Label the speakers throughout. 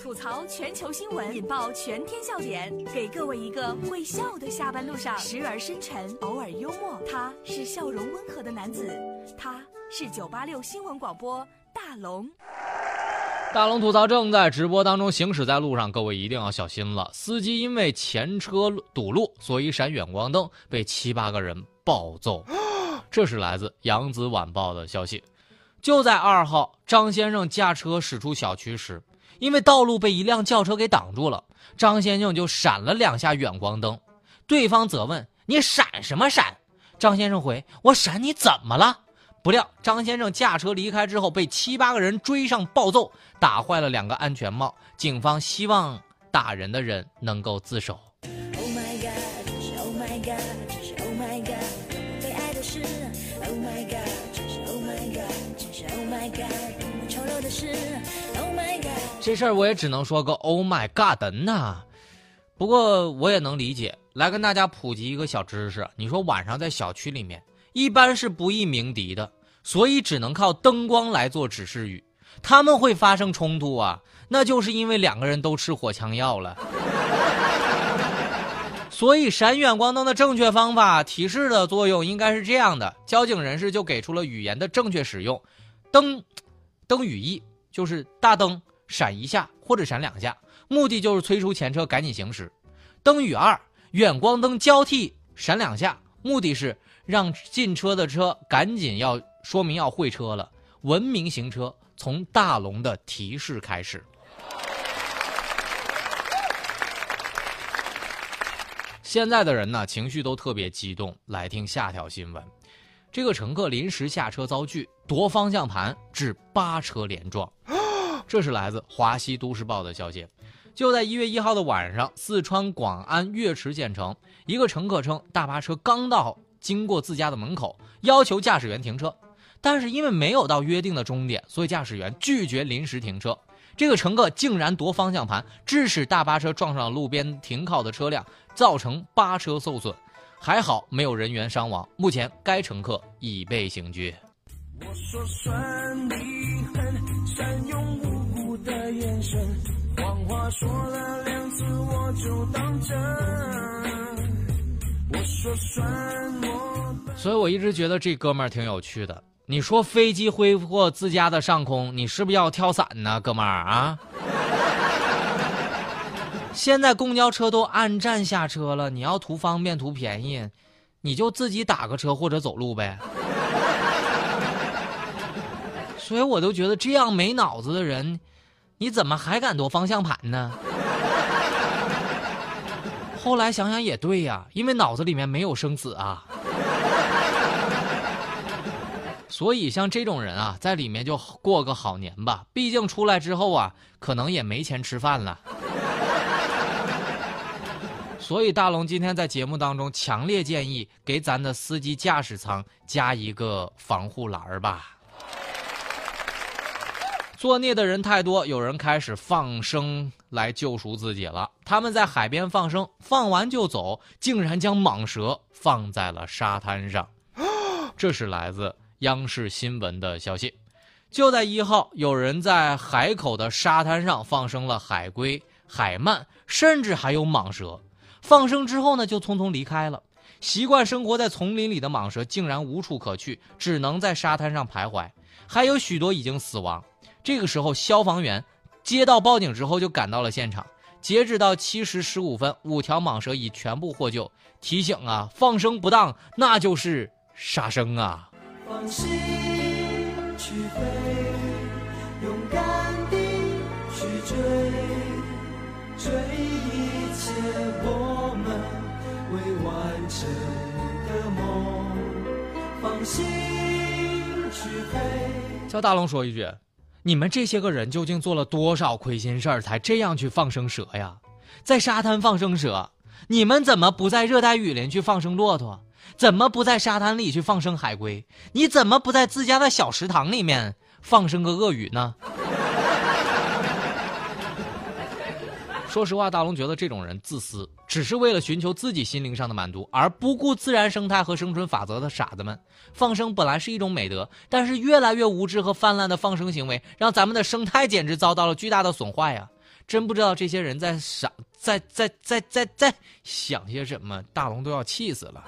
Speaker 1: 吐槽全球新闻，引爆全天笑点，给各位一个会笑的下班路上，时而深沉，偶尔幽默。他是笑容温和的男子，他是九八六新闻广播大龙。
Speaker 2: 大龙吐槽正在直播当中，行驶在路上，各位一定要小心了。司机因为前车堵路，所以闪远光灯，被七八个人暴揍。这是来自《扬子晚报》的消息。就在二号，张先生驾车驶出小区时，因为道路被一辆轿车给挡住了，张先生就闪了两下远光灯。对方责问：“你闪什么闪？”张先生回：“我闪你怎么了？”不料张先生驾车离开之后，被七八个人追上暴揍，打坏了两个安全帽。警方希望打人的人能够自首。这事儿我也只能说个 Oh my God 呐！不过我也能理解，来跟大家普及一个小知识：你说晚上在小区里面，一般是不易鸣笛的，所以只能靠灯光来做指示语。他们会发生冲突啊，那就是因为两个人都吃火枪药了。所以闪远光灯的正确方法提示的作用应该是这样的：交警人士就给出了语言的正确使用，灯。灯语义就是大灯闪一下或者闪两下，目的就是催促前车赶紧行驶。灯语二远光灯交替闪两下，目的是让进车的车赶紧要说明要会车了。文明行车从大龙的提示开始。现在的人呢，情绪都特别激动。来听下条新闻。这个乘客临时下车遭拒，夺方向盘致八车连撞。这是来自华西都市报的消息。就在一月一号的晚上，四川广安岳池县城，一个乘客称大巴车刚到，经过自家的门口，要求驾驶员停车，但是因为没有到约定的终点，所以驾驶员拒绝临时停车。这个乘客竟然夺方向盘，致使大巴车撞上了路边停靠的车辆，造成八车受损。还好没有人员伤亡，目前该乘客已被刑拘。黄话说了两次我就当真所以我一直觉得这哥们儿挺有趣的。你说飞机挥过自家的上空，你是不是要跳伞呢，哥们儿啊？现在公交车都按站下车了，你要图方便图便宜，你就自己打个车或者走路呗。所以我都觉得这样没脑子的人，你怎么还敢夺方向盘呢？后来想想也对呀，因为脑子里面没有生死啊。所以像这种人啊，在里面就过个好年吧，毕竟出来之后啊，可能也没钱吃饭了。所以大龙今天在节目当中强烈建议给咱的司机驾驶舱加一个防护栏儿吧。作孽的人太多，有人开始放生来救赎自己了。他们在海边放生，放完就走，竟然将蟒蛇放在了沙滩上。这是来自央视新闻的消息。就在一号，有人在海口的沙滩上放生了海龟、海鳗，甚至还有蟒蛇。放生之后呢，就匆匆离开了。习惯生活在丛林里的蟒蛇竟然无处可去，只能在沙滩上徘徊。还有许多已经死亡。这个时候，消防员接到报警之后就赶到了现场。截止到七时十五分，五条蟒蛇已全部获救。提醒啊，放生不当，那就是杀生啊！放心去飞，勇敢地去追，追一切我们未完成的梦。放心去飞。叫大龙说一句：你们这些个人究竟做了多少亏心事儿，才这样去放生蛇呀？在沙滩放生蛇，你们怎么不在热带雨林去放生骆驼？怎么不在沙滩里去放生海龟？你怎么不在自家的小池塘里面放生个鳄鱼呢？说实话，大龙觉得这种人自私，只是为了寻求自己心灵上的满足，而不顾自然生态和生存法则的傻子们。放生本来是一种美德，但是越来越无知和泛滥的放生行为，让咱们的生态简直遭到了巨大的损坏呀！真不知道这些人在想，在在在在在想些什么。大龙都要气死了。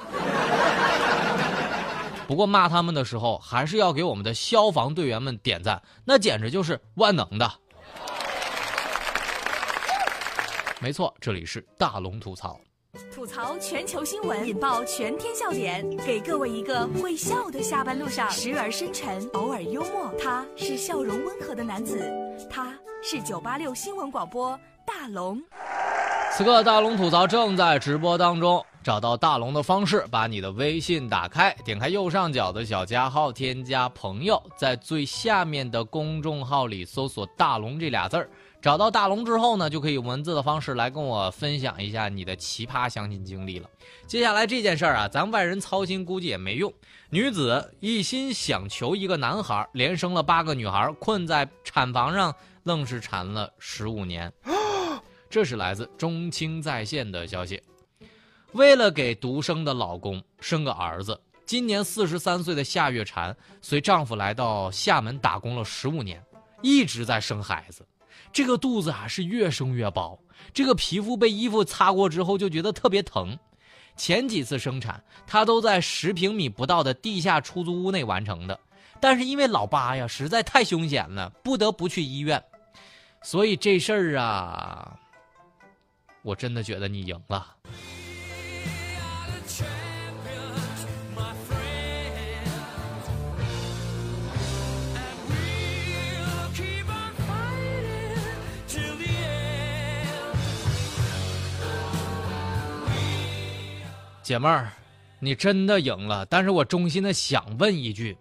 Speaker 2: 不过骂他们的时候，还是要给我们的消防队员们点赞，那简直就是万能的。没错，这里是大龙吐槽。
Speaker 1: 吐槽全球新闻，引爆全天笑点，给各位一个会笑的下班路上，时而深沉，偶尔幽默。他是笑容温和的男子，他是九八六新闻广播大龙。
Speaker 2: 此刻大龙吐槽正在直播当中，找到大龙的方式，把你的微信打开，点开右上角的小加号，添加朋友，在最下面的公众号里搜索“大龙”这俩字儿。找到大龙之后呢，就可以用文字的方式来跟我分享一下你的奇葩相亲经历了。接下来这件事儿啊，咱外人操心估计也没用。女子一心想求一个男孩，连生了八个女孩，困在产房上，愣是产了十五年。这是来自中青在线的消息。为了给独生的老公生个儿子，今年四十三岁的夏月婵随丈夫来到厦门打工了十五年，一直在生孩子。这个肚子啊是越生越薄，这个皮肤被衣服擦过之后就觉得特别疼。前几次生产，她都在十平米不到的地下出租屋内完成的，但是因为老八呀实在太凶险了，不得不去医院。所以这事儿啊，我真的觉得你赢了。姐妹儿，你真的赢了，但是我衷心的想问一句，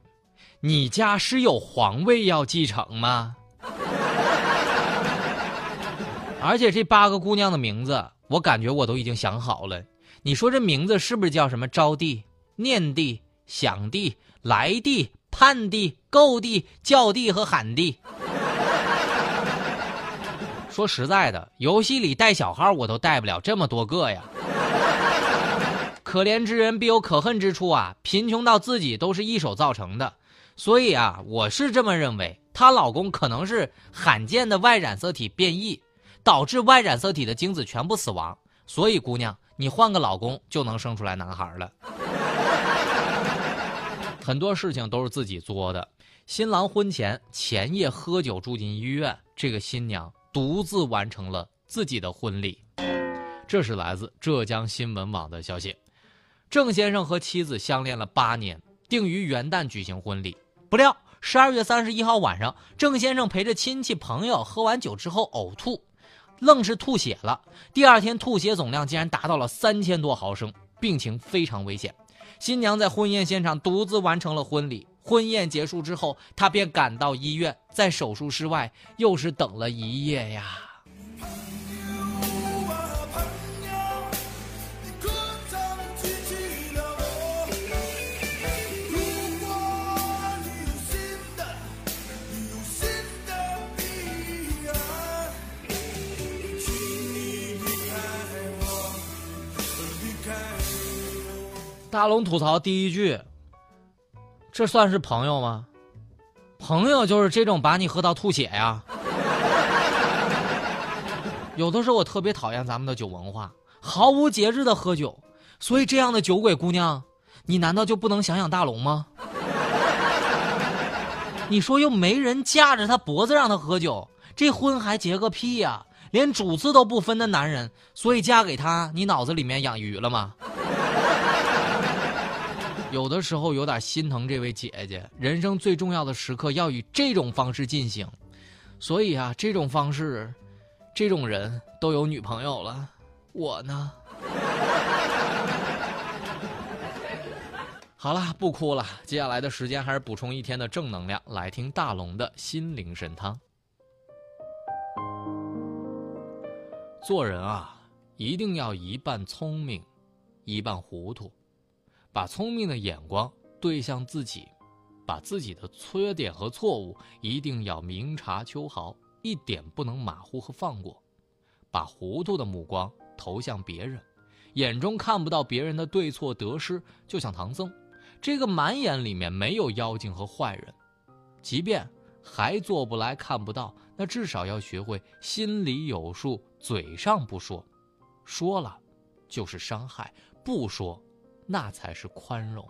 Speaker 2: 你家是有皇位要继承吗？而且这八个姑娘的名字，我感觉我都已经想好了。你说这名字是不是叫什么招娣、念娣、想娣、来娣、盼娣、够娣、叫娣和喊娣？说实在的，游戏里带小号我都带不了这么多个呀。可怜之人必有可恨之处啊！贫穷到自己都是一手造成的，所以啊，我是这么认为，她老公可能是罕见的 Y 染色体变异，导致 Y 染色体的精子全部死亡。所以，姑娘，你换个老公就能生出来男孩了。很多事情都是自己作的。新郎婚前前夜喝酒住进医院，这个新娘独自完成了自己的婚礼。这是来自浙江新闻网的消息。郑先生和妻子相恋了八年，定于元旦举行婚礼。不料十二月三十一号晚上，郑先生陪着亲戚朋友喝完酒之后呕吐，愣是吐血了。第二天吐血总量竟然达到了三千多毫升，病情非常危险。新娘在婚宴现场独自完成了婚礼。婚宴结束之后，她便赶到医院，在手术室外又是等了一夜呀。大龙吐槽第一句：“这算是朋友吗？朋友就是这种把你喝到吐血呀。有的时候我特别讨厌咱们的酒文化，毫无节制的喝酒。所以这样的酒鬼姑娘，你难道就不能想想大龙吗？你说又没人架着他脖子让他喝酒，这婚还结个屁呀！连主次都不分的男人，所以嫁给他，你脑子里面养鱼了吗？”有的时候有点心疼这位姐姐，人生最重要的时刻要以这种方式进行，所以啊，这种方式，这种人都有女朋友了，我呢？好了，不哭了，接下来的时间还是补充一天的正能量，来听大龙的心灵神汤。做人啊，一定要一半聪明，一半糊涂。把聪明的眼光对向自己，把自己的缺点和错误一定要明察秋毫，一点不能马虎和放过；把糊涂的目光投向别人，眼中看不到别人的对错得失，就像唐僧，这个满眼里面没有妖精和坏人，即便还做不来、看不到，那至少要学会心里有数，嘴上不说。说了，就是伤害；不说，那才是宽容。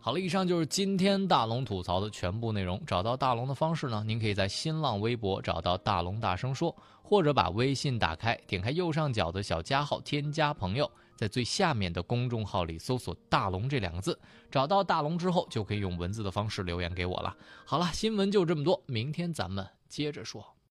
Speaker 2: 好了，以上就是今天大龙吐槽的全部内容。找到大龙的方式呢？您可以在新浪微博找到大龙大声说，或者把微信打开，点开右上角的小加号，添加朋友，在最下面的公众号里搜索“大龙”这两个字，找到大龙之后，就可以用文字的方式留言给我了。好了，新闻就这么多，明天咱们接着说。